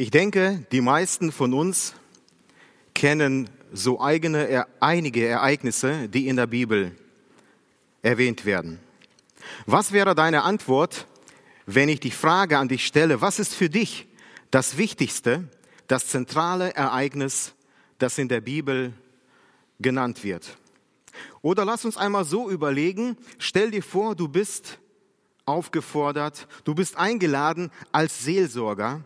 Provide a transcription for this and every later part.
Ich denke, die meisten von uns kennen so eigene, einige Ereignisse, die in der Bibel erwähnt werden. Was wäre deine Antwort, wenn ich die Frage an dich stelle, was ist für dich das Wichtigste, das zentrale Ereignis, das in der Bibel genannt wird? Oder lass uns einmal so überlegen, stell dir vor, du bist aufgefordert, du bist eingeladen als Seelsorger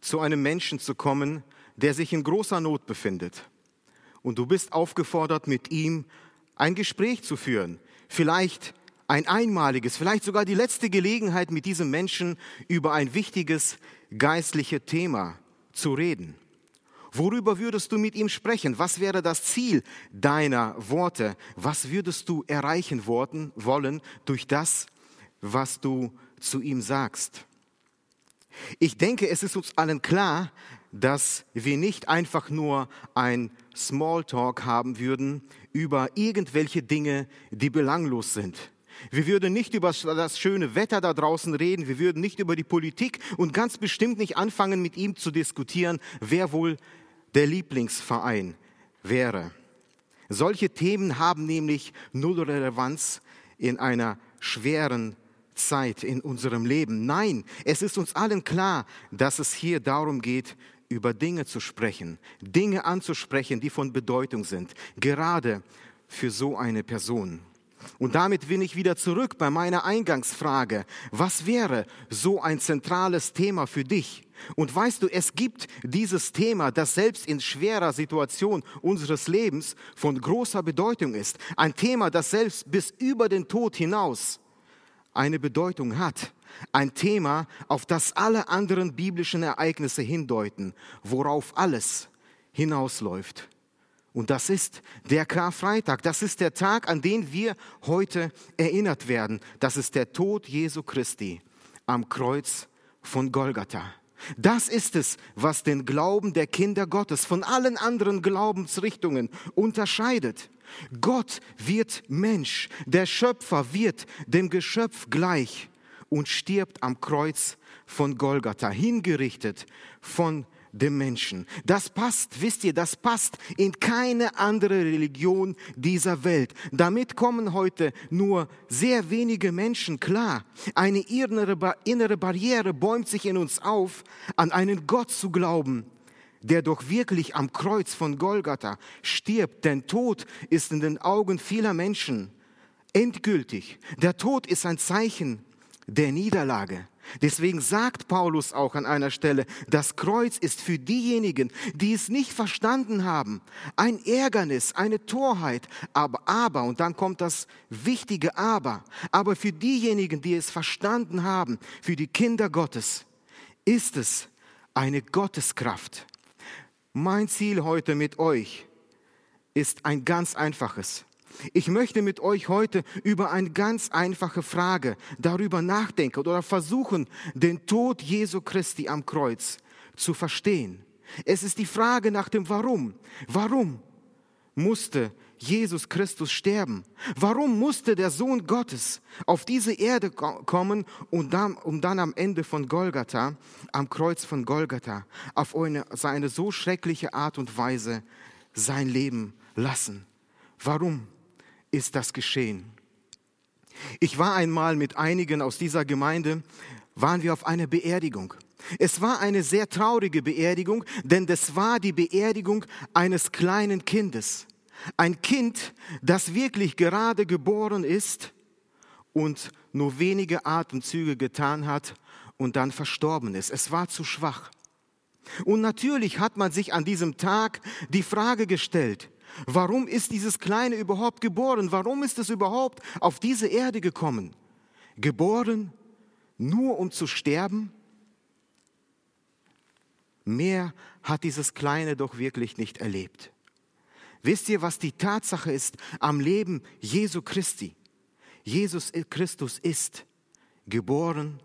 zu einem Menschen zu kommen, der sich in großer Not befindet. Und du bist aufgefordert, mit ihm ein Gespräch zu führen. Vielleicht ein einmaliges, vielleicht sogar die letzte Gelegenheit, mit diesem Menschen über ein wichtiges geistliches Thema zu reden. Worüber würdest du mit ihm sprechen? Was wäre das Ziel deiner Worte? Was würdest du erreichen wollen durch das, was du zu ihm sagst? Ich denke, es ist uns allen klar, dass wir nicht einfach nur ein Smalltalk haben würden über irgendwelche Dinge, die belanglos sind. Wir würden nicht über das schöne Wetter da draußen reden, wir würden nicht über die Politik und ganz bestimmt nicht anfangen, mit ihm zu diskutieren, wer wohl der Lieblingsverein wäre. Solche Themen haben nämlich null Relevanz in einer schweren Zeit in unserem Leben. Nein, es ist uns allen klar, dass es hier darum geht, über Dinge zu sprechen, Dinge anzusprechen, die von Bedeutung sind, gerade für so eine Person. Und damit bin ich wieder zurück bei meiner Eingangsfrage. Was wäre so ein zentrales Thema für dich? Und weißt du, es gibt dieses Thema, das selbst in schwerer Situation unseres Lebens von großer Bedeutung ist. Ein Thema, das selbst bis über den Tod hinaus eine Bedeutung hat. Ein Thema, auf das alle anderen biblischen Ereignisse hindeuten, worauf alles hinausläuft. Und das ist der Karfreitag. Das ist der Tag, an den wir heute erinnert werden. Das ist der Tod Jesu Christi am Kreuz von Golgatha. Das ist es, was den Glauben der Kinder Gottes von allen anderen Glaubensrichtungen unterscheidet. Gott wird Mensch, der Schöpfer wird dem Geschöpf gleich und stirbt am Kreuz von Golgatha, hingerichtet von dem Menschen. Das passt, wisst ihr, das passt in keine andere Religion dieser Welt. Damit kommen heute nur sehr wenige Menschen klar. Eine innere Barriere bäumt sich in uns auf, an einen Gott zu glauben, der doch wirklich am Kreuz von Golgatha stirbt. Denn Tod ist in den Augen vieler Menschen endgültig. Der Tod ist ein Zeichen der Niederlage. Deswegen sagt Paulus auch an einer Stelle, das Kreuz ist für diejenigen, die es nicht verstanden haben, ein Ärgernis, eine Torheit, aber, aber, und dann kommt das wichtige Aber, aber für diejenigen, die es verstanden haben, für die Kinder Gottes, ist es eine Gotteskraft. Mein Ziel heute mit euch ist ein ganz einfaches. Ich möchte mit euch heute über eine ganz einfache Frage darüber nachdenken oder versuchen, den Tod Jesu Christi am Kreuz zu verstehen. Es ist die Frage nach dem Warum. Warum musste Jesus Christus sterben? Warum musste der Sohn Gottes auf diese Erde kommen, und dann, um dann am Ende von Golgatha, am Kreuz von Golgatha, auf eine, seine so schreckliche Art und Weise sein Leben lassen? Warum ist das geschehen? Ich war einmal mit einigen aus dieser Gemeinde, waren wir auf einer Beerdigung. Es war eine sehr traurige Beerdigung, denn das war die Beerdigung eines kleinen Kindes. Ein Kind, das wirklich gerade geboren ist und nur wenige Atemzüge getan hat und dann verstorben ist. Es war zu schwach. Und natürlich hat man sich an diesem Tag die Frage gestellt, warum ist dieses Kleine überhaupt geboren? Warum ist es überhaupt auf diese Erde gekommen? Geboren nur um zu sterben? Mehr hat dieses Kleine doch wirklich nicht erlebt. Wisst ihr, was die Tatsache ist am Leben Jesu Christi? Jesus Christus ist geboren,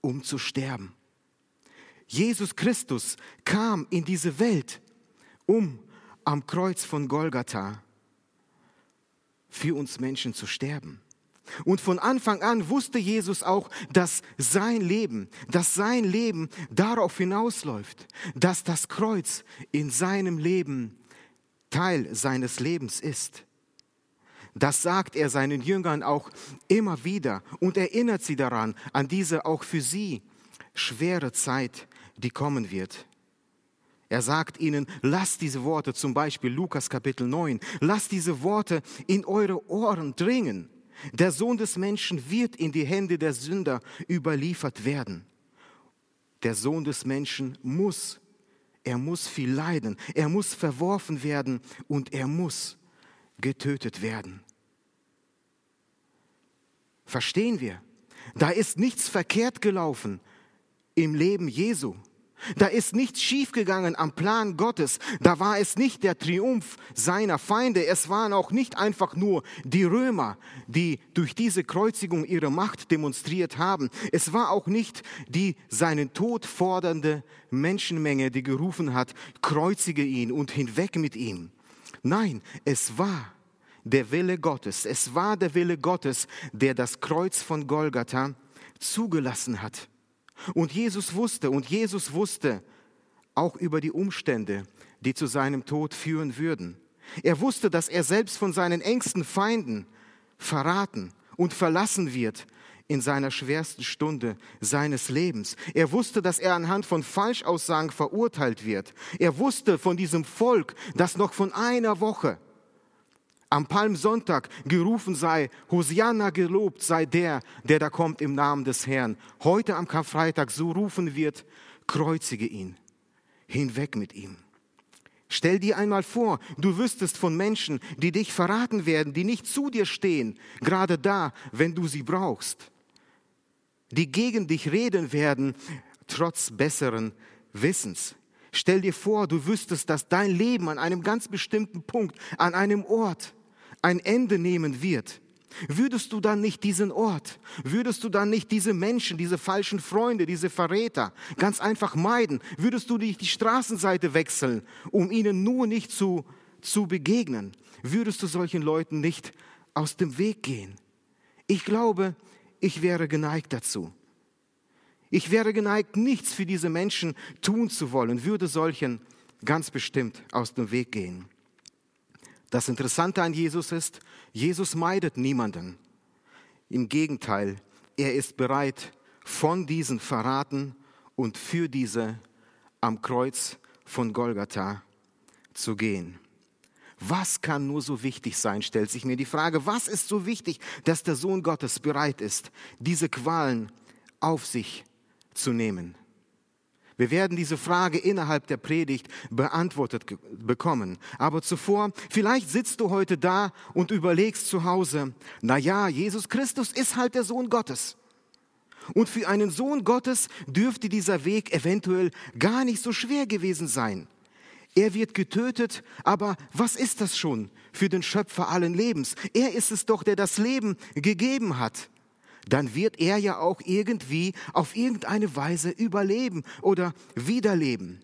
um zu sterben. Jesus Christus kam in diese Welt, um am Kreuz von Golgatha für uns Menschen zu sterben. Und von Anfang an wusste Jesus auch, dass sein Leben, dass sein Leben darauf hinausläuft, dass das Kreuz in seinem Leben Teil seines Lebens ist. Das sagt er seinen Jüngern auch immer wieder und erinnert sie daran, an diese auch für sie schwere Zeit, die kommen wird. Er sagt ihnen, lasst diese Worte, zum Beispiel Lukas Kapitel 9, lasst diese Worte in eure Ohren dringen. Der Sohn des Menschen wird in die Hände der Sünder überliefert werden. Der Sohn des Menschen muss, er muss viel leiden, er muss verworfen werden und er muss getötet werden. Verstehen wir? Da ist nichts verkehrt gelaufen im Leben Jesu. Da ist nichts schiefgegangen am Plan Gottes. Da war es nicht der Triumph seiner Feinde. Es waren auch nicht einfach nur die Römer, die durch diese Kreuzigung ihre Macht demonstriert haben. Es war auch nicht die seinen Tod fordernde Menschenmenge, die gerufen hat, kreuzige ihn und hinweg mit ihm. Nein, es war der Wille Gottes. Es war der Wille Gottes, der das Kreuz von Golgatha zugelassen hat. Und Jesus wusste, und Jesus wusste auch über die Umstände, die zu seinem Tod führen würden. Er wusste, dass er selbst von seinen engsten Feinden verraten und verlassen wird in seiner schwersten Stunde seines Lebens. Er wusste, dass er anhand von Falschaussagen verurteilt wird. Er wusste von diesem Volk, das noch von einer Woche am Palmsonntag gerufen sei, Hosianna gelobt sei der, der da kommt im Namen des Herrn. Heute am Karfreitag so rufen wird, kreuzige ihn, hinweg mit ihm. Stell dir einmal vor, du wüsstest von Menschen, die dich verraten werden, die nicht zu dir stehen, gerade da, wenn du sie brauchst, die gegen dich reden werden, trotz besseren Wissens. Stell dir vor, du wüsstest, dass dein Leben an einem ganz bestimmten Punkt, an einem Ort ein Ende nehmen wird. Würdest du dann nicht diesen Ort, würdest du dann nicht diese Menschen, diese falschen Freunde, diese Verräter ganz einfach meiden? Würdest du nicht die Straßenseite wechseln, um ihnen nur nicht zu, zu begegnen? Würdest du solchen Leuten nicht aus dem Weg gehen? Ich glaube, ich wäre geneigt dazu. Ich wäre geneigt, nichts für diese Menschen tun zu wollen, würde solchen ganz bestimmt aus dem Weg gehen. Das Interessante an Jesus ist, Jesus meidet niemanden. Im Gegenteil, er ist bereit, von diesen Verraten und für diese am Kreuz von Golgatha zu gehen. Was kann nur so wichtig sein, stellt sich mir die Frage. Was ist so wichtig, dass der Sohn Gottes bereit ist, diese Qualen auf sich zu nehmen? Wir werden diese Frage innerhalb der Predigt beantwortet bekommen. Aber zuvor, vielleicht sitzt du heute da und überlegst zu Hause, na ja, Jesus Christus ist halt der Sohn Gottes. Und für einen Sohn Gottes dürfte dieser Weg eventuell gar nicht so schwer gewesen sein. Er wird getötet, aber was ist das schon für den Schöpfer allen Lebens? Er ist es doch, der das Leben gegeben hat dann wird er ja auch irgendwie auf irgendeine Weise überleben oder wiederleben.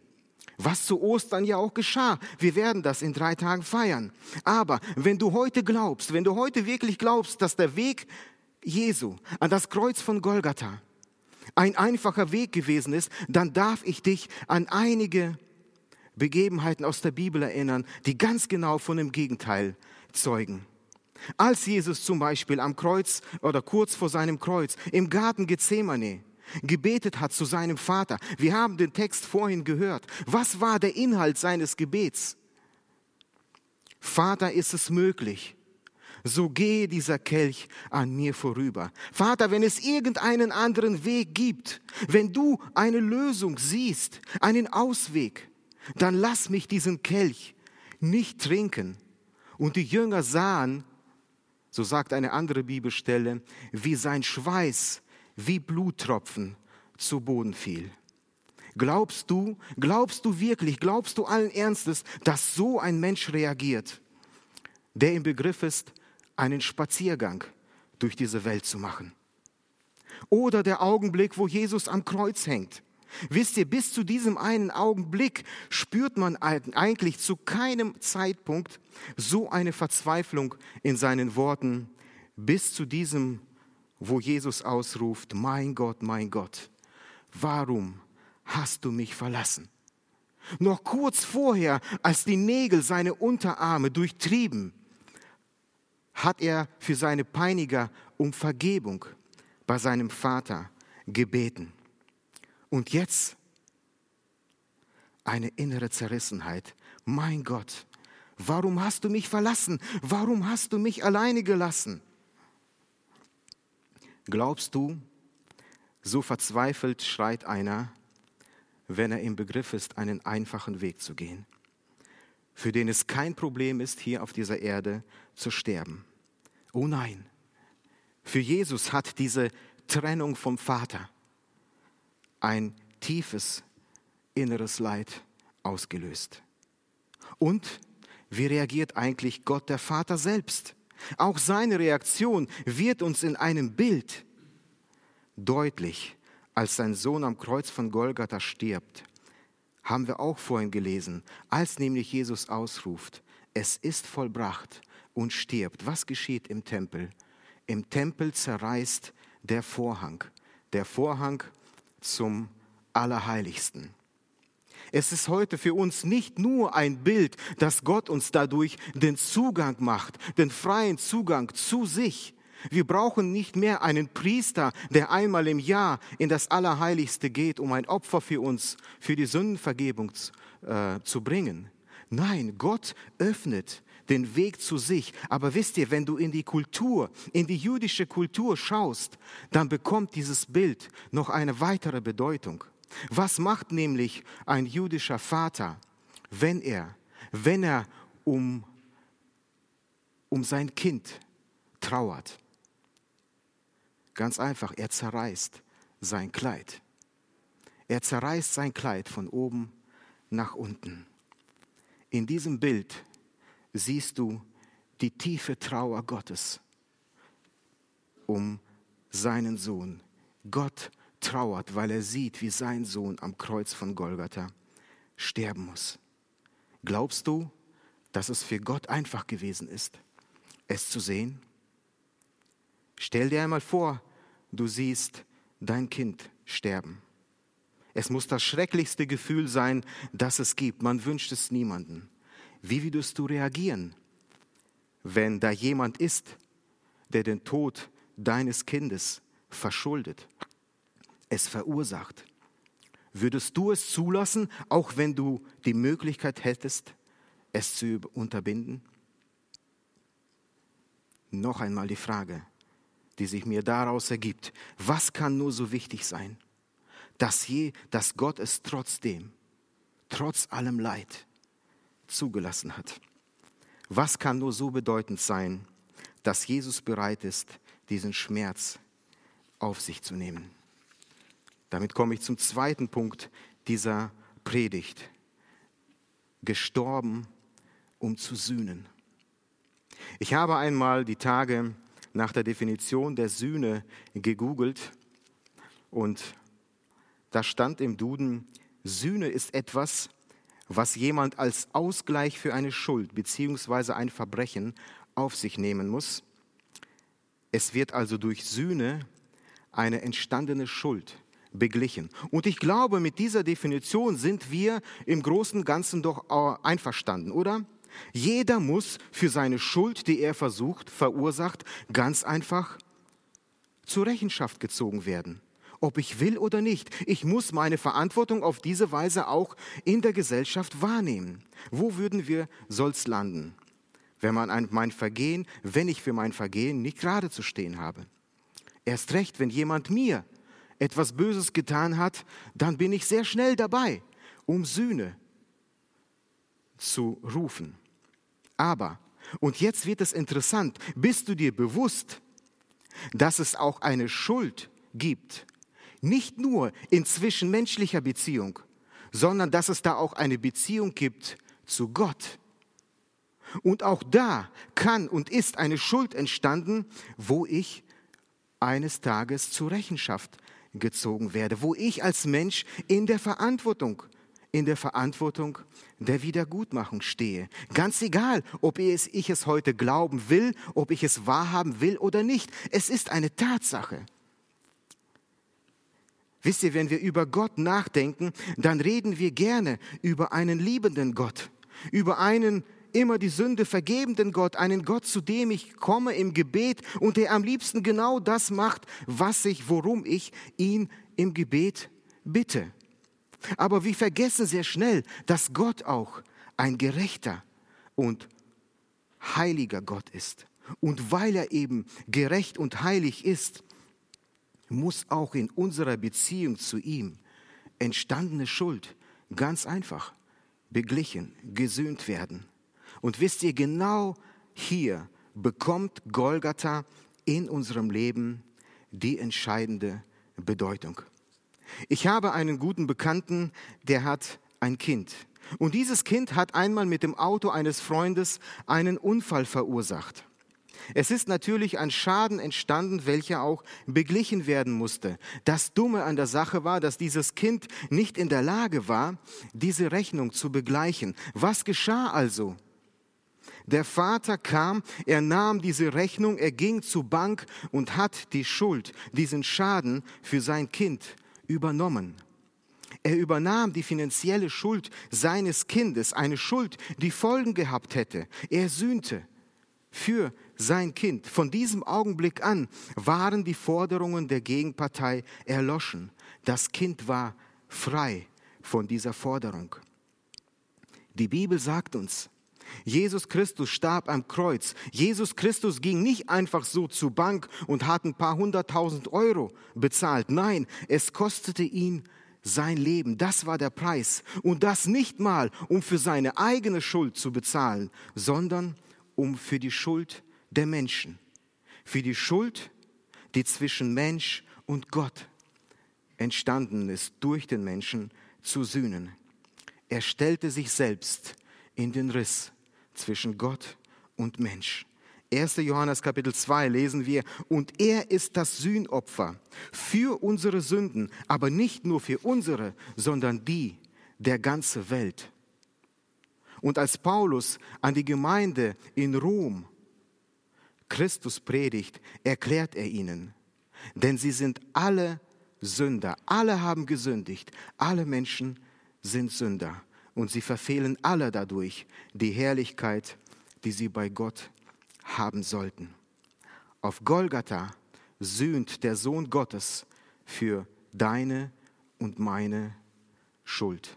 Was zu Ostern ja auch geschah. Wir werden das in drei Tagen feiern. Aber wenn du heute glaubst, wenn du heute wirklich glaubst, dass der Weg Jesu an das Kreuz von Golgatha ein einfacher Weg gewesen ist, dann darf ich dich an einige Begebenheiten aus der Bibel erinnern, die ganz genau von dem Gegenteil zeugen. Als Jesus zum Beispiel am Kreuz oder kurz vor seinem Kreuz im Garten Gethsemane gebetet hat zu seinem Vater, wir haben den Text vorhin gehört. Was war der Inhalt seines Gebets? Vater, ist es möglich, so gehe dieser Kelch an mir vorüber. Vater, wenn es irgendeinen anderen Weg gibt, wenn du eine Lösung siehst, einen Ausweg, dann lass mich diesen Kelch nicht trinken. Und die Jünger sahen, so sagt eine andere Bibelstelle, wie sein Schweiß wie Bluttropfen zu Boden fiel. Glaubst du, glaubst du wirklich, glaubst du allen Ernstes, dass so ein Mensch reagiert, der im Begriff ist, einen Spaziergang durch diese Welt zu machen? Oder der Augenblick, wo Jesus am Kreuz hängt. Wisst ihr, bis zu diesem einen Augenblick spürt man eigentlich zu keinem Zeitpunkt so eine Verzweiflung in seinen Worten bis zu diesem, wo Jesus ausruft, mein Gott, mein Gott, warum hast du mich verlassen? Noch kurz vorher, als die Nägel seine Unterarme durchtrieben, hat er für seine Peiniger um Vergebung bei seinem Vater gebeten. Und jetzt eine innere Zerrissenheit. Mein Gott, warum hast du mich verlassen? Warum hast du mich alleine gelassen? Glaubst du, so verzweifelt schreit einer, wenn er im Begriff ist, einen einfachen Weg zu gehen, für den es kein Problem ist, hier auf dieser Erde zu sterben. Oh nein, für Jesus hat diese Trennung vom Vater ein tiefes inneres Leid ausgelöst. Und wie reagiert eigentlich Gott der Vater selbst? Auch seine Reaktion wird uns in einem Bild deutlich, als sein Sohn am Kreuz von Golgatha stirbt. Haben wir auch vorhin gelesen, als nämlich Jesus ausruft, es ist vollbracht und stirbt. Was geschieht im Tempel? Im Tempel zerreißt der Vorhang, der Vorhang zum Allerheiligsten. Es ist heute für uns nicht nur ein Bild, dass Gott uns dadurch den Zugang macht, den freien Zugang zu sich. Wir brauchen nicht mehr einen Priester, der einmal im Jahr in das Allerheiligste geht, um ein Opfer für uns, für die Sündenvergebung äh, zu bringen. Nein, Gott öffnet den Weg zu sich. Aber wisst ihr, wenn du in die Kultur, in die jüdische Kultur schaust, dann bekommt dieses Bild noch eine weitere Bedeutung. Was macht nämlich ein jüdischer Vater, wenn er, wenn er um, um sein Kind trauert? Ganz einfach, er zerreißt sein Kleid. Er zerreißt sein Kleid von oben nach unten. In diesem Bild siehst du die tiefe Trauer Gottes um seinen Sohn. Gott trauert, weil er sieht, wie sein Sohn am Kreuz von Golgatha sterben muss. Glaubst du, dass es für Gott einfach gewesen ist, es zu sehen? Stell dir einmal vor, du siehst dein Kind sterben. Es muss das schrecklichste Gefühl sein, das es gibt. Man wünscht es niemanden. Wie würdest du reagieren, wenn da jemand ist, der den Tod deines Kindes verschuldet? es verursacht. Würdest du es zulassen, auch wenn du die Möglichkeit hättest, es zu unterbinden? Noch einmal die Frage, die sich mir daraus ergibt. Was kann nur so wichtig sein, dass, je, dass Gott es trotzdem, trotz allem Leid, zugelassen hat? Was kann nur so bedeutend sein, dass Jesus bereit ist, diesen Schmerz auf sich zu nehmen? Damit komme ich zum zweiten Punkt dieser Predigt. Gestorben, um zu sühnen. Ich habe einmal die Tage nach der Definition der Sühne gegoogelt und da stand im Duden, Sühne ist etwas, was jemand als Ausgleich für eine Schuld bzw. ein Verbrechen auf sich nehmen muss. Es wird also durch Sühne eine entstandene Schuld beglichen. Und ich glaube, mit dieser Definition sind wir im Großen und Ganzen doch einverstanden, oder? Jeder muss für seine Schuld, die er versucht, verursacht, ganz einfach zur Rechenschaft gezogen werden. Ob ich will oder nicht, ich muss meine Verantwortung auf diese Weise auch in der Gesellschaft wahrnehmen. Wo würden wir sonst landen, wenn man ein, mein Vergehen, wenn ich für mein Vergehen nicht gerade zu stehen habe? Erst recht, wenn jemand mir etwas Böses getan hat, dann bin ich sehr schnell dabei, um Sühne zu rufen. Aber, und jetzt wird es interessant, bist du dir bewusst, dass es auch eine Schuld gibt, nicht nur in zwischenmenschlicher Beziehung, sondern dass es da auch eine Beziehung gibt zu Gott. Und auch da kann und ist eine Schuld entstanden, wo ich eines Tages zur Rechenschaft gezogen werde, wo ich als Mensch in der Verantwortung in der Verantwortung der Wiedergutmachung stehe. Ganz egal, ob ich es heute glauben will, ob ich es wahrhaben will oder nicht. Es ist eine Tatsache. Wisst ihr, wenn wir über Gott nachdenken, dann reden wir gerne über einen liebenden Gott, über einen immer die Sünde vergebenden Gott, einen Gott, zu dem ich komme im Gebet und der am liebsten genau das macht, was ich, worum ich ihn im Gebet bitte. Aber wir vergessen sehr schnell, dass Gott auch ein gerechter und heiliger Gott ist. Und weil er eben gerecht und heilig ist, muss auch in unserer Beziehung zu ihm entstandene Schuld ganz einfach beglichen, gesühnt werden. Und wisst ihr, genau hier bekommt Golgatha in unserem Leben die entscheidende Bedeutung. Ich habe einen guten Bekannten, der hat ein Kind. Und dieses Kind hat einmal mit dem Auto eines Freundes einen Unfall verursacht. Es ist natürlich ein Schaden entstanden, welcher auch beglichen werden musste. Das Dumme an der Sache war, dass dieses Kind nicht in der Lage war, diese Rechnung zu begleichen. Was geschah also? Der Vater kam, er nahm diese Rechnung, er ging zur Bank und hat die Schuld, diesen Schaden für sein Kind übernommen. Er übernahm die finanzielle Schuld seines Kindes, eine Schuld, die Folgen gehabt hätte. Er sühnte für sein Kind. Von diesem Augenblick an waren die Forderungen der Gegenpartei erloschen. Das Kind war frei von dieser Forderung. Die Bibel sagt uns, Jesus Christus starb am Kreuz. Jesus Christus ging nicht einfach so zur Bank und hat ein paar hunderttausend Euro bezahlt. Nein, es kostete ihn sein Leben. Das war der Preis. Und das nicht mal, um für seine eigene Schuld zu bezahlen, sondern um für die Schuld der Menschen. Für die Schuld, die zwischen Mensch und Gott entstanden ist, durch den Menschen zu sühnen. Er stellte sich selbst in den Riss zwischen Gott und Mensch. 1. Johannes Kapitel 2 lesen wir, und er ist das Sühnopfer für unsere Sünden, aber nicht nur für unsere, sondern die der ganzen Welt. Und als Paulus an die Gemeinde in Rom Christus predigt, erklärt er ihnen, denn sie sind alle Sünder, alle haben gesündigt, alle Menschen sind Sünder und sie verfehlen alle dadurch die Herrlichkeit, die sie bei Gott haben sollten. Auf Golgatha sühnt der Sohn Gottes für deine und meine Schuld.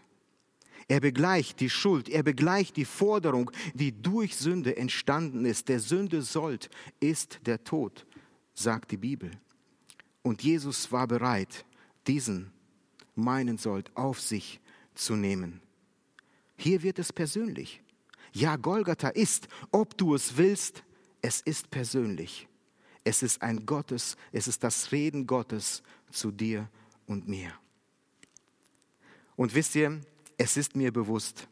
Er begleicht die Schuld, er begleicht die Forderung, die durch Sünde entstanden ist. Der Sünde sollt ist der Tod, sagt die Bibel. Und Jesus war bereit, diesen meinen Sold auf sich zu nehmen. Hier wird es persönlich. Ja, Golgatha ist, ob du es willst, es ist persönlich. Es ist ein Gottes, es ist das Reden Gottes zu dir und mir. Und wisst ihr, es ist mir bewusst,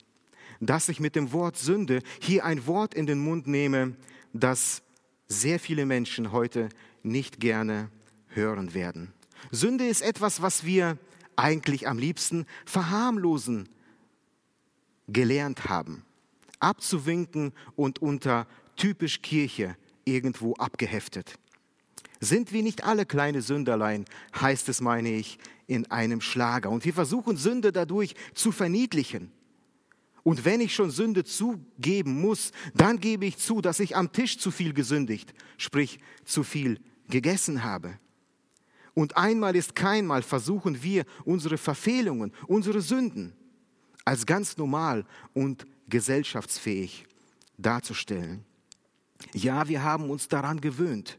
dass ich mit dem Wort Sünde hier ein Wort in den Mund nehme, das sehr viele Menschen heute nicht gerne hören werden. Sünde ist etwas, was wir eigentlich am liebsten verharmlosen gelernt haben, abzuwinken und unter typisch Kirche irgendwo abgeheftet. Sind wir nicht alle kleine Sünderlein, heißt es, meine ich, in einem Schlager. Und wir versuchen Sünde dadurch zu verniedlichen. Und wenn ich schon Sünde zugeben muss, dann gebe ich zu, dass ich am Tisch zu viel gesündigt, sprich zu viel gegessen habe. Und einmal ist keinmal versuchen wir unsere Verfehlungen, unsere Sünden als ganz normal und gesellschaftsfähig darzustellen. Ja, wir haben uns daran gewöhnt,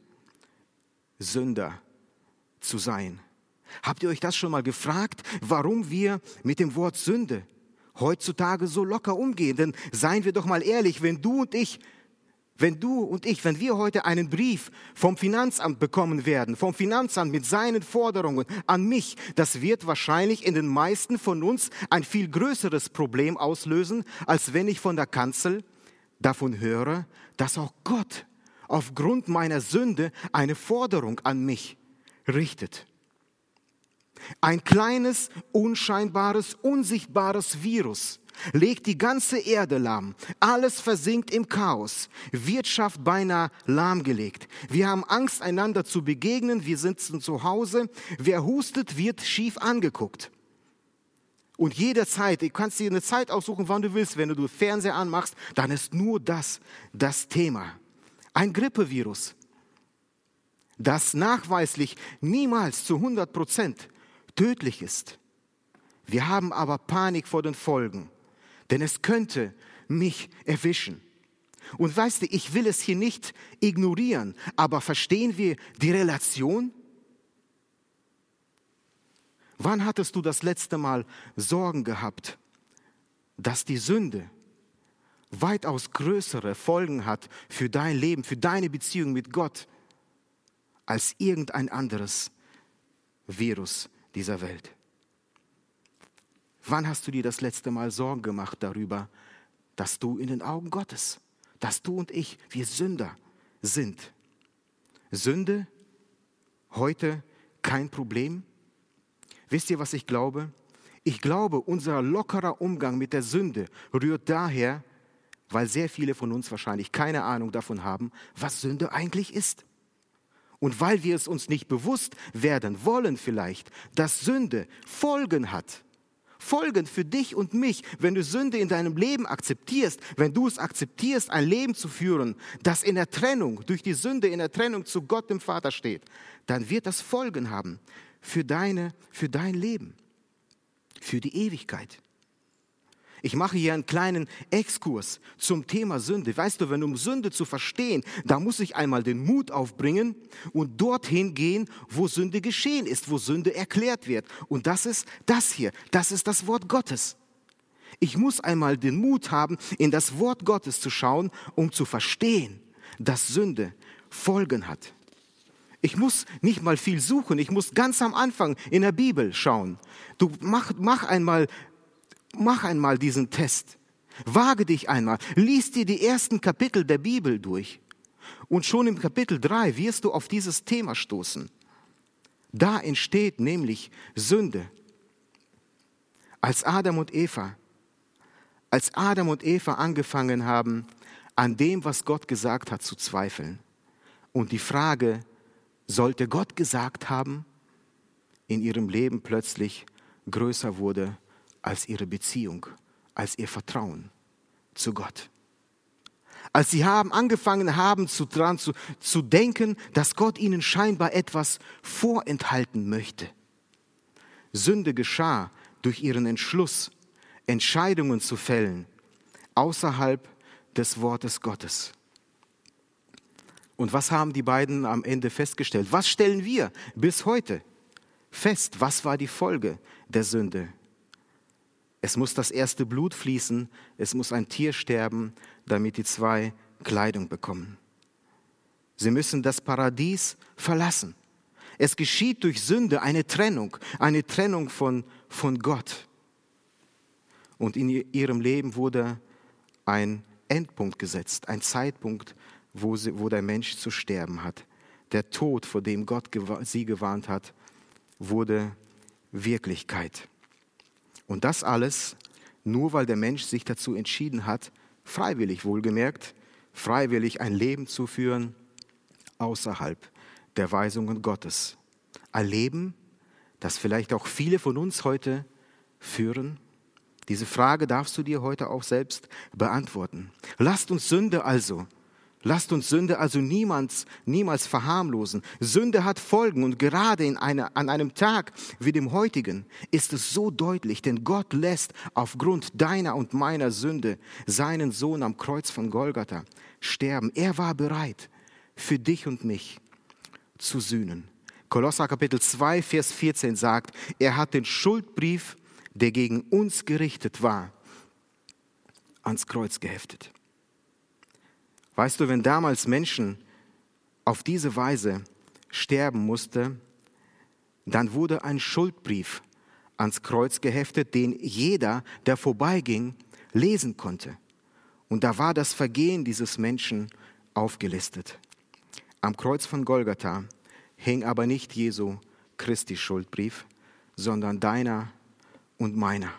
Sünder zu sein. Habt ihr euch das schon mal gefragt, warum wir mit dem Wort Sünde heutzutage so locker umgehen? Denn seien wir doch mal ehrlich, wenn du und ich wenn du und ich, wenn wir heute einen Brief vom Finanzamt bekommen werden, vom Finanzamt mit seinen Forderungen an mich, das wird wahrscheinlich in den meisten von uns ein viel größeres Problem auslösen, als wenn ich von der Kanzel davon höre, dass auch Gott aufgrund meiner Sünde eine Forderung an mich richtet. Ein kleines, unscheinbares, unsichtbares Virus legt die ganze Erde lahm. Alles versinkt im Chaos. Wirtschaft beinahe lahmgelegt. Wir haben Angst, einander zu begegnen. Wir sitzen zu Hause. Wer hustet, wird schief angeguckt. Und jederzeit, du kannst dir eine Zeit aussuchen, wann du willst. Wenn du Fernseher anmachst, dann ist nur das das Thema. Ein Grippevirus, das nachweislich niemals zu 100 Prozent tödlich ist. Wir haben aber Panik vor den Folgen, denn es könnte mich erwischen. Und weißt du, ich will es hier nicht ignorieren, aber verstehen wir die Relation? Wann hattest du das letzte Mal Sorgen gehabt, dass die Sünde weitaus größere Folgen hat für dein Leben, für deine Beziehung mit Gott, als irgendein anderes Virus dieser Welt? Wann hast du dir das letzte Mal Sorgen gemacht darüber, dass du in den Augen Gottes, dass du und ich, wir Sünder sind? Sünde heute kein Problem? Wisst ihr, was ich glaube? Ich glaube, unser lockerer Umgang mit der Sünde rührt daher, weil sehr viele von uns wahrscheinlich keine Ahnung davon haben, was Sünde eigentlich ist. Und weil wir es uns nicht bewusst werden wollen vielleicht, dass Sünde Folgen hat. Folgen für dich und mich, wenn du Sünde in deinem Leben akzeptierst, wenn du es akzeptierst, ein Leben zu führen, das in der Trennung, durch die Sünde in der Trennung zu Gott dem Vater steht, dann wird das Folgen haben für, deine, für dein Leben, für die Ewigkeit. Ich mache hier einen kleinen Exkurs zum Thema Sünde. Weißt du, wenn um Sünde zu verstehen, da muss ich einmal den Mut aufbringen und dorthin gehen, wo Sünde geschehen ist, wo Sünde erklärt wird. Und das ist das hier, das ist das Wort Gottes. Ich muss einmal den Mut haben, in das Wort Gottes zu schauen, um zu verstehen, dass Sünde Folgen hat. Ich muss nicht mal viel suchen, ich muss ganz am Anfang in der Bibel schauen. Du mach, mach einmal, mach einmal diesen Test. Wage dich einmal, lies dir die ersten Kapitel der Bibel durch. Und schon im Kapitel 3 wirst du auf dieses Thema stoßen. Da entsteht nämlich Sünde. Als Adam und Eva, als Adam und Eva angefangen haben, an dem, was Gott gesagt hat, zu zweifeln und die Frage sollte Gott gesagt haben, in ihrem Leben plötzlich größer wurde als ihre Beziehung, als ihr Vertrauen zu Gott. Als sie haben angefangen haben zu, dran zu, zu denken, dass Gott ihnen scheinbar etwas vorenthalten möchte. Sünde geschah durch ihren Entschluss, Entscheidungen zu fällen außerhalb des Wortes Gottes. Und was haben die beiden am Ende festgestellt? Was stellen wir bis heute fest? Was war die Folge der Sünde? Es muss das erste Blut fließen, es muss ein Tier sterben, damit die zwei Kleidung bekommen. Sie müssen das Paradies verlassen. Es geschieht durch Sünde eine Trennung, eine Trennung von, von Gott. Und in ihrem Leben wurde ein Endpunkt gesetzt, ein Zeitpunkt wo, sie, wo der Mensch zu sterben hat. Der Tod, vor dem Gott sie gewarnt hat, wurde Wirklichkeit. Und das alles nur, weil der Mensch sich dazu entschieden hat, freiwillig wohlgemerkt, freiwillig ein Leben zu führen außerhalb der Weisungen Gottes. Ein Leben, das vielleicht auch viele von uns heute führen. Diese Frage darfst du dir heute auch selbst beantworten. Lasst uns Sünde also Lasst uns Sünde also niemals, niemals verharmlosen. Sünde hat Folgen und gerade in eine, an einem Tag wie dem heutigen ist es so deutlich, denn Gott lässt aufgrund deiner und meiner Sünde seinen Sohn am Kreuz von Golgatha sterben. Er war bereit, für dich und mich zu sühnen. Kolosser Kapitel 2, Vers 14 sagt, er hat den Schuldbrief, der gegen uns gerichtet war, ans Kreuz geheftet. Weißt du, wenn damals Menschen auf diese Weise sterben mussten, dann wurde ein Schuldbrief ans Kreuz geheftet, den jeder, der vorbeiging, lesen konnte. Und da war das Vergehen dieses Menschen aufgelistet. Am Kreuz von Golgatha hing aber nicht Jesu Christi Schuldbrief, sondern deiner und meiner.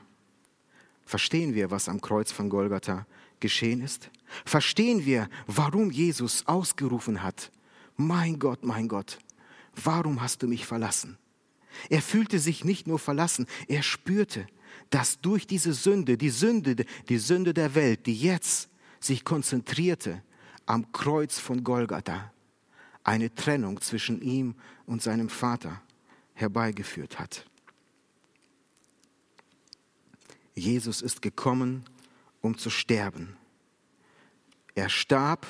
Verstehen wir, was am Kreuz von Golgatha geschehen ist? Verstehen wir, warum Jesus ausgerufen hat, mein Gott, mein Gott, warum hast du mich verlassen? Er fühlte sich nicht nur verlassen, er spürte, dass durch diese Sünde, die Sünde, die Sünde der Welt, die jetzt sich konzentrierte am Kreuz von Golgatha, eine Trennung zwischen ihm und seinem Vater herbeigeführt hat. Jesus ist gekommen, um zu sterben. Er starb,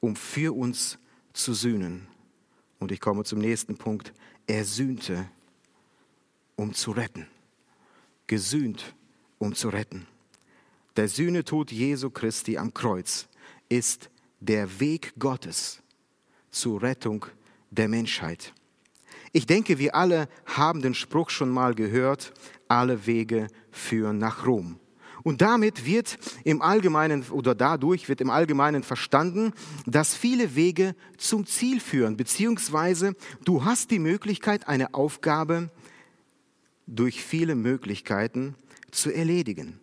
um für uns zu sühnen. Und ich komme zum nächsten Punkt. Er sühnte, um zu retten. Gesühnt, um zu retten. Der Sühnetod Jesu Christi am Kreuz ist der Weg Gottes zur Rettung der Menschheit. Ich denke, wir alle haben den Spruch schon mal gehört, alle Wege führen nach Rom. Und damit wird im Allgemeinen oder dadurch wird im Allgemeinen verstanden, dass viele Wege zum Ziel führen, beziehungsweise du hast die Möglichkeit, eine Aufgabe durch viele Möglichkeiten zu erledigen.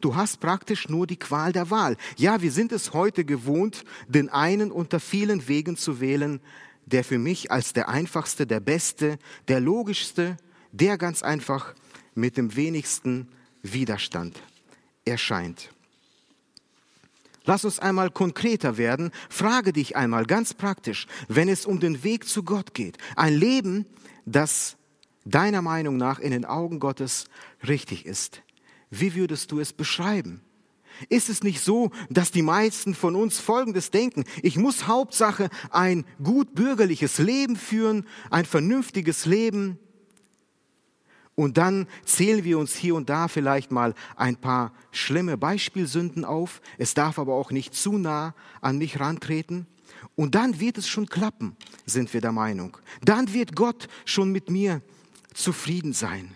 Du hast praktisch nur die Qual der Wahl. Ja, wir sind es heute gewohnt, den einen unter vielen Wegen zu wählen, der für mich als der einfachste, der beste, der logischste, der ganz einfach mit dem wenigsten Widerstand erscheint. Lass uns einmal konkreter werden. Frage dich einmal ganz praktisch, wenn es um den Weg zu Gott geht. Ein Leben, das deiner Meinung nach in den Augen Gottes richtig ist. Wie würdest du es beschreiben? Ist es nicht so, dass die meisten von uns Folgendes denken? Ich muss Hauptsache ein gut bürgerliches Leben führen, ein vernünftiges Leben. Und dann zählen wir uns hier und da vielleicht mal ein paar schlimme Beispielsünden auf. Es darf aber auch nicht zu nah an mich rantreten. Und dann wird es schon klappen, sind wir der Meinung. Dann wird Gott schon mit mir zufrieden sein.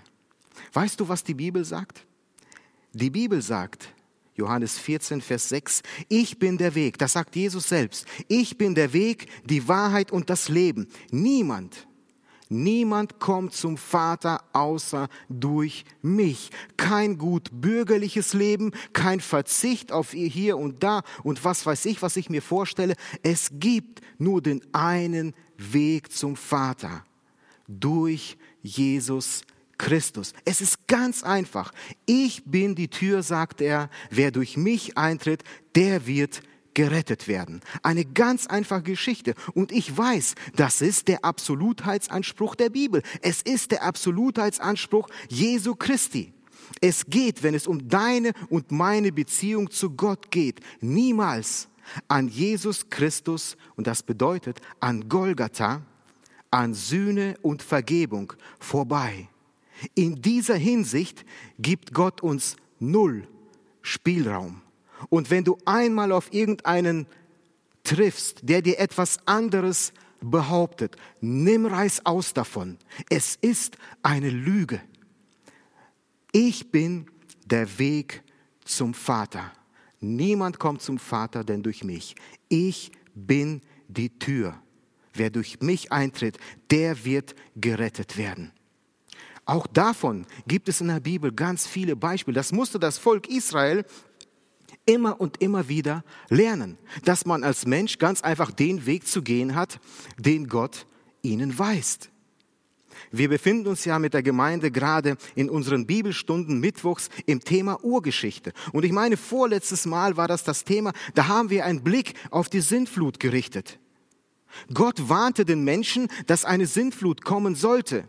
Weißt du, was die Bibel sagt? Die Bibel sagt, Johannes 14, Vers 6, ich bin der Weg, das sagt Jesus selbst, ich bin der Weg, die Wahrheit und das Leben. Niemand, niemand kommt zum Vater außer durch mich. Kein gut bürgerliches Leben, kein Verzicht auf ihr hier und da und was weiß ich, was ich mir vorstelle. Es gibt nur den einen Weg zum Vater, durch Jesus Christus. Es ist ganz einfach. Ich bin die Tür, sagt er. Wer durch mich eintritt, der wird gerettet werden. Eine ganz einfache Geschichte. Und ich weiß, das ist der Absolutheitsanspruch der Bibel. Es ist der Absolutheitsanspruch Jesu Christi. Es geht, wenn es um deine und meine Beziehung zu Gott geht, niemals an Jesus Christus, und das bedeutet an Golgatha, an Sühne und Vergebung vorbei. In dieser Hinsicht gibt Gott uns null Spielraum. Und wenn du einmal auf irgendeinen triffst, der dir etwas anderes behauptet, nimm Reis aus davon. Es ist eine Lüge. Ich bin der Weg zum Vater. Niemand kommt zum Vater denn durch mich. Ich bin die Tür. Wer durch mich eintritt, der wird gerettet werden. Auch davon gibt es in der Bibel ganz viele Beispiele. Das musste das Volk Israel immer und immer wieder lernen, dass man als Mensch ganz einfach den Weg zu gehen hat, den Gott ihnen weist. Wir befinden uns ja mit der Gemeinde gerade in unseren Bibelstunden Mittwochs im Thema Urgeschichte. Und ich meine, vorletztes Mal war das das Thema, da haben wir einen Blick auf die Sintflut gerichtet. Gott warnte den Menschen, dass eine Sintflut kommen sollte.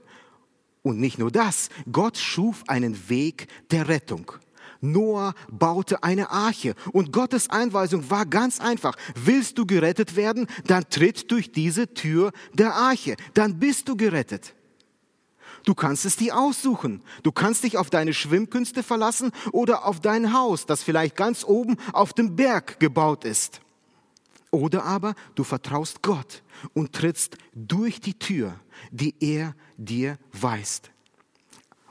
Und nicht nur das, Gott schuf einen Weg der Rettung. Noah baute eine Arche und Gottes Einweisung war ganz einfach. Willst du gerettet werden, dann tritt durch diese Tür der Arche, dann bist du gerettet. Du kannst es dir aussuchen. Du kannst dich auf deine Schwimmkünste verlassen oder auf dein Haus, das vielleicht ganz oben auf dem Berg gebaut ist. Oder aber du vertraust Gott und trittst durch die Tür, die er dir weist.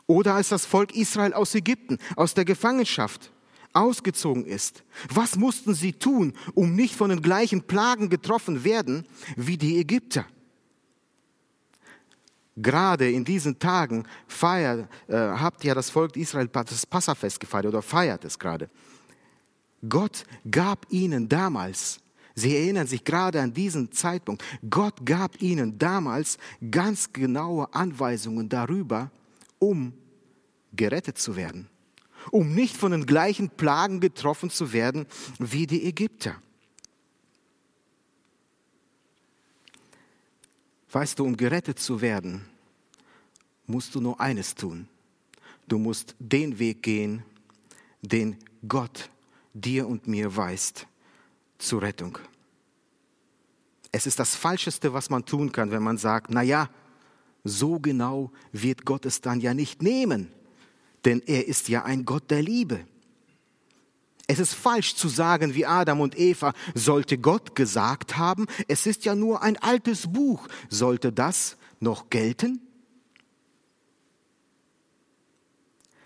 Oder als das Volk Israel aus Ägypten, aus der Gefangenschaft ausgezogen ist. Was mussten sie tun, um nicht von den gleichen Plagen getroffen werden wie die Ägypter? Gerade in diesen Tagen feiert, äh, habt ja das Volk Israel das Passafest gefeiert oder feiert es gerade. Gott gab ihnen damals, Sie erinnern sich gerade an diesen Zeitpunkt, Gott gab ihnen damals ganz genaue Anweisungen darüber, um gerettet zu werden, um nicht von den gleichen Plagen getroffen zu werden wie die Ägypter. Weißt du, um gerettet zu werden, musst du nur eines tun. Du musst den Weg gehen, den Gott dir und mir weist zur Rettung. Es ist das Falscheste, was man tun kann, wenn man sagt, na ja, so genau wird Gott es dann ja nicht nehmen, denn er ist ja ein Gott der Liebe. Es ist falsch zu sagen, wie Adam und Eva, sollte Gott gesagt haben, es ist ja nur ein altes Buch, sollte das noch gelten?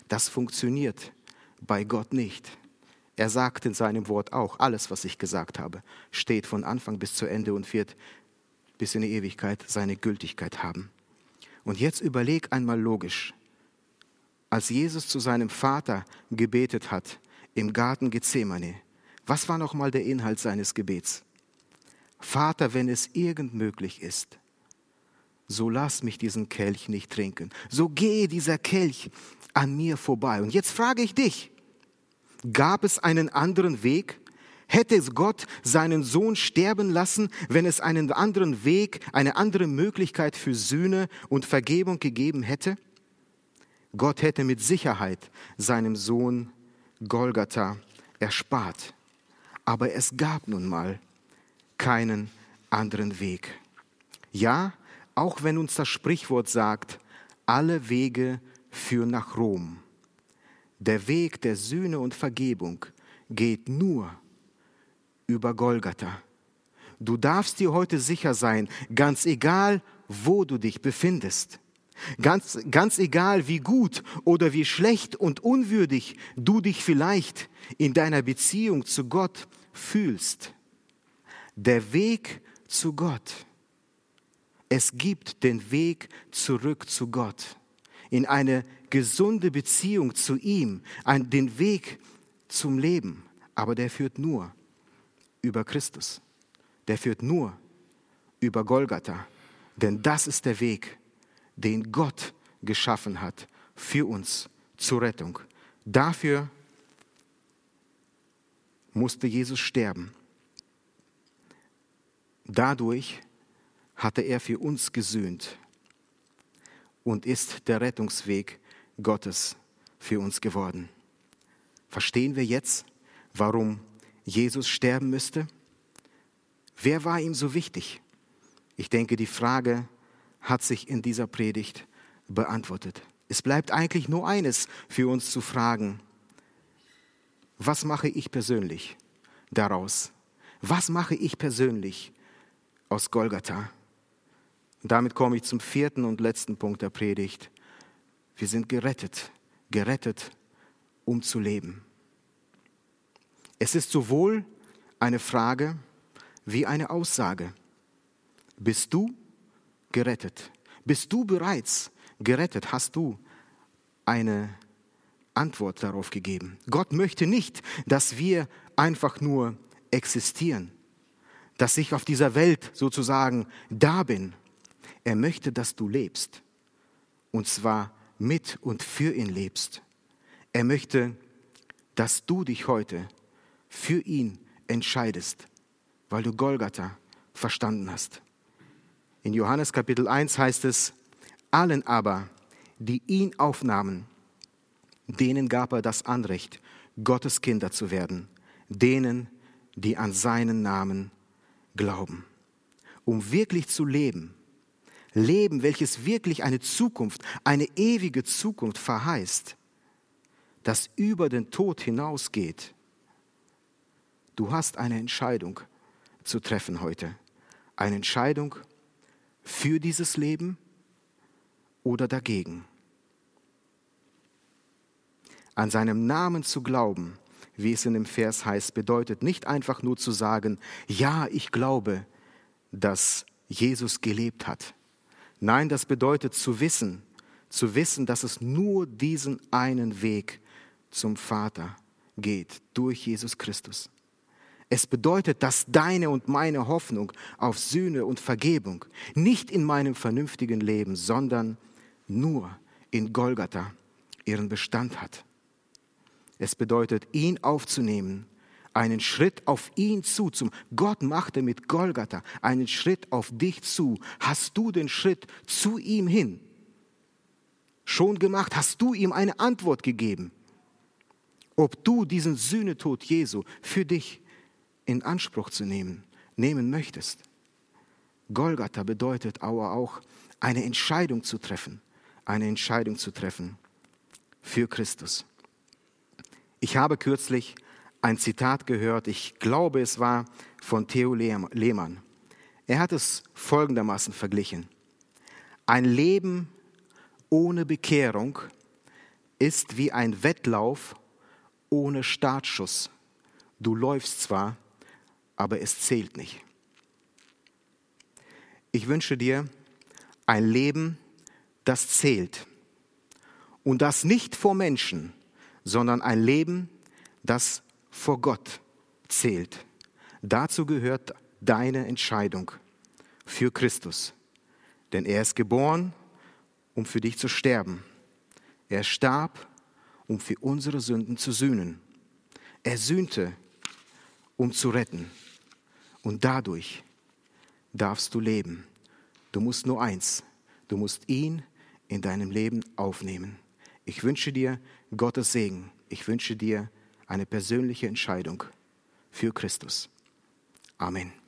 Das funktioniert bei Gott nicht. Er sagt in seinem Wort auch, alles, was ich gesagt habe, steht von Anfang bis zu Ende und wird bis in die Ewigkeit seine Gültigkeit haben. Und jetzt überleg einmal logisch, als Jesus zu seinem Vater gebetet hat, im Garten Gethsemane. Was war nochmal der Inhalt seines Gebets? Vater, wenn es irgend möglich ist, so lass mich diesen Kelch nicht trinken. So gehe dieser Kelch an mir vorbei. Und jetzt frage ich dich, gab es einen anderen Weg? Hätte Gott seinen Sohn sterben lassen, wenn es einen anderen Weg, eine andere Möglichkeit für Sühne und Vergebung gegeben hätte? Gott hätte mit Sicherheit seinem Sohn Golgatha erspart. Aber es gab nun mal keinen anderen Weg. Ja, auch wenn uns das Sprichwort sagt, alle Wege führen nach Rom. Der Weg der Sühne und Vergebung geht nur über Golgatha. Du darfst dir heute sicher sein, ganz egal, wo du dich befindest. Ganz, ganz egal, wie gut oder wie schlecht und unwürdig du dich vielleicht in deiner Beziehung zu Gott fühlst. Der Weg zu Gott. Es gibt den Weg zurück zu Gott, in eine gesunde Beziehung zu ihm, den Weg zum Leben. Aber der führt nur über Christus. Der führt nur über Golgatha. Denn das ist der Weg den Gott geschaffen hat für uns zur Rettung. Dafür musste Jesus sterben. Dadurch hatte er für uns gesühnt und ist der Rettungsweg Gottes für uns geworden. Verstehen wir jetzt, warum Jesus sterben müsste? Wer war ihm so wichtig? Ich denke, die Frage hat sich in dieser Predigt beantwortet. Es bleibt eigentlich nur eines für uns zu fragen. Was mache ich persönlich daraus? Was mache ich persönlich aus Golgatha? Und damit komme ich zum vierten und letzten Punkt der Predigt. Wir sind gerettet, gerettet, um zu leben. Es ist sowohl eine Frage wie eine Aussage. Bist du gerettet? Bist du bereits gerettet? Hast du eine Antwort darauf gegeben? Gott möchte nicht, dass wir einfach nur existieren, dass ich auf dieser Welt sozusagen da bin. Er möchte, dass du lebst. Und zwar mit und für ihn lebst. Er möchte, dass du dich heute für ihn entscheidest, weil du Golgatha verstanden hast. In Johannes Kapitel 1 heißt es, allen aber, die ihn aufnahmen, denen gab er das Anrecht, Gottes Kinder zu werden, denen, die an seinen Namen glauben. Um wirklich zu leben, Leben, welches wirklich eine Zukunft, eine ewige Zukunft verheißt, das über den Tod hinausgeht. Du hast eine Entscheidung zu treffen heute. Eine Entscheidung, für dieses Leben oder dagegen. An seinem Namen zu glauben, wie es in dem Vers heißt, bedeutet nicht einfach nur zu sagen, ja, ich glaube, dass Jesus gelebt hat. Nein, das bedeutet zu wissen, zu wissen, dass es nur diesen einen Weg zum Vater geht, durch Jesus Christus. Es bedeutet, dass deine und meine Hoffnung auf Sühne und Vergebung nicht in meinem vernünftigen Leben, sondern nur in Golgatha ihren Bestand hat. Es bedeutet, ihn aufzunehmen, einen Schritt auf ihn zu. Zum Gott machte mit Golgatha einen Schritt auf dich zu. Hast du den Schritt zu ihm hin schon gemacht? Hast du ihm eine Antwort gegeben? Ob du diesen Sühnetod Jesu für dich in Anspruch zu nehmen, nehmen möchtest. Golgatha bedeutet aber auch eine Entscheidung zu treffen, eine Entscheidung zu treffen für Christus. Ich habe kürzlich ein Zitat gehört, ich glaube es war von Theo Lehmann. Er hat es folgendermaßen verglichen. Ein Leben ohne Bekehrung ist wie ein Wettlauf ohne Startschuss. Du läufst zwar, aber es zählt nicht. Ich wünsche dir ein Leben, das zählt. Und das nicht vor Menschen, sondern ein Leben, das vor Gott zählt. Dazu gehört deine Entscheidung für Christus. Denn er ist geboren, um für dich zu sterben. Er starb, um für unsere Sünden zu sühnen. Er sühnte, um zu retten. Und dadurch darfst du leben. Du musst nur eins, du musst ihn in deinem Leben aufnehmen. Ich wünsche dir Gottes Segen. Ich wünsche dir eine persönliche Entscheidung für Christus. Amen.